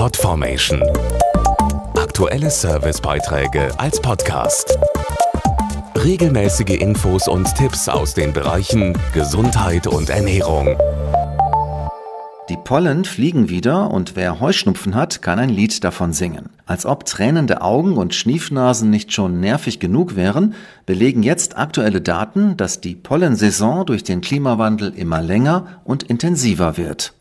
Podformation. Aktuelle Servicebeiträge als Podcast. Regelmäßige Infos und Tipps aus den Bereichen Gesundheit und Ernährung. Die Pollen fliegen wieder und wer Heuschnupfen hat, kann ein Lied davon singen. Als ob tränende Augen und Schniefnasen nicht schon nervig genug wären, belegen jetzt aktuelle Daten, dass die Pollensaison durch den Klimawandel immer länger und intensiver wird.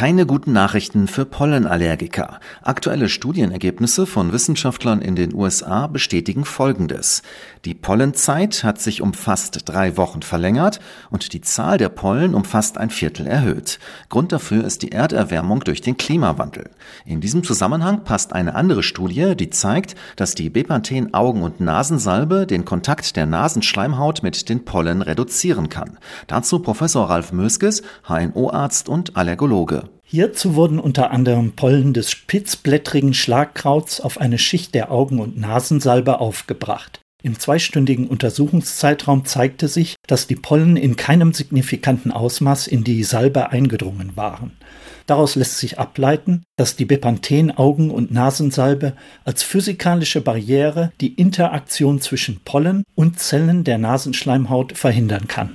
Keine guten Nachrichten für Pollenallergiker. Aktuelle Studienergebnisse von Wissenschaftlern in den USA bestätigen Folgendes. Die Pollenzeit hat sich um fast drei Wochen verlängert und die Zahl der Pollen um fast ein Viertel erhöht. Grund dafür ist die Erderwärmung durch den Klimawandel. In diesem Zusammenhang passt eine andere Studie, die zeigt, dass die Bepanthen Augen- und Nasensalbe den Kontakt der Nasenschleimhaut mit den Pollen reduzieren kann. Dazu Professor Ralf Möskes, HNO-Arzt und Allergologe. Hierzu wurden unter anderem Pollen des spitzblättrigen Schlagkrauts auf eine Schicht der Augen- und Nasensalbe aufgebracht. Im zweistündigen Untersuchungszeitraum zeigte sich, dass die Pollen in keinem signifikanten Ausmaß in die Salbe eingedrungen waren. Daraus lässt sich ableiten, dass die Bepanthen-Augen- und Nasensalbe als physikalische Barriere die Interaktion zwischen Pollen und Zellen der Nasenschleimhaut verhindern kann